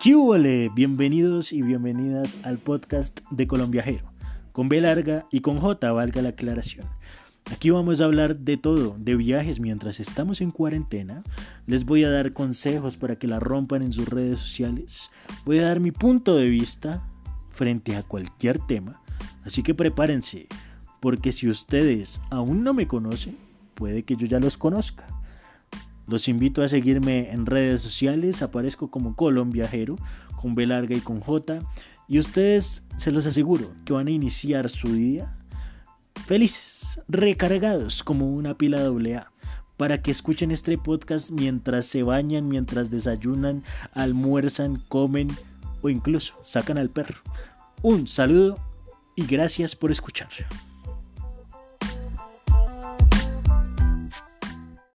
¿Qué? Bienvenidos y bienvenidas al podcast de Colombiajero, con B larga y con J, valga la aclaración. Aquí vamos a hablar de todo, de viajes mientras estamos en cuarentena. Les voy a dar consejos para que la rompan en sus redes sociales. Voy a dar mi punto de vista frente a cualquier tema. Así que prepárense, porque si ustedes aún no me conocen, puede que yo ya los conozca. Los invito a seguirme en redes sociales, aparezco como Colombiajero, con B larga y con J, y ustedes se los aseguro que van a iniciar su día felices, recargados como una pila AA, para que escuchen este podcast mientras se bañan, mientras desayunan, almuerzan, comen o incluso sacan al perro. Un saludo y gracias por escuchar.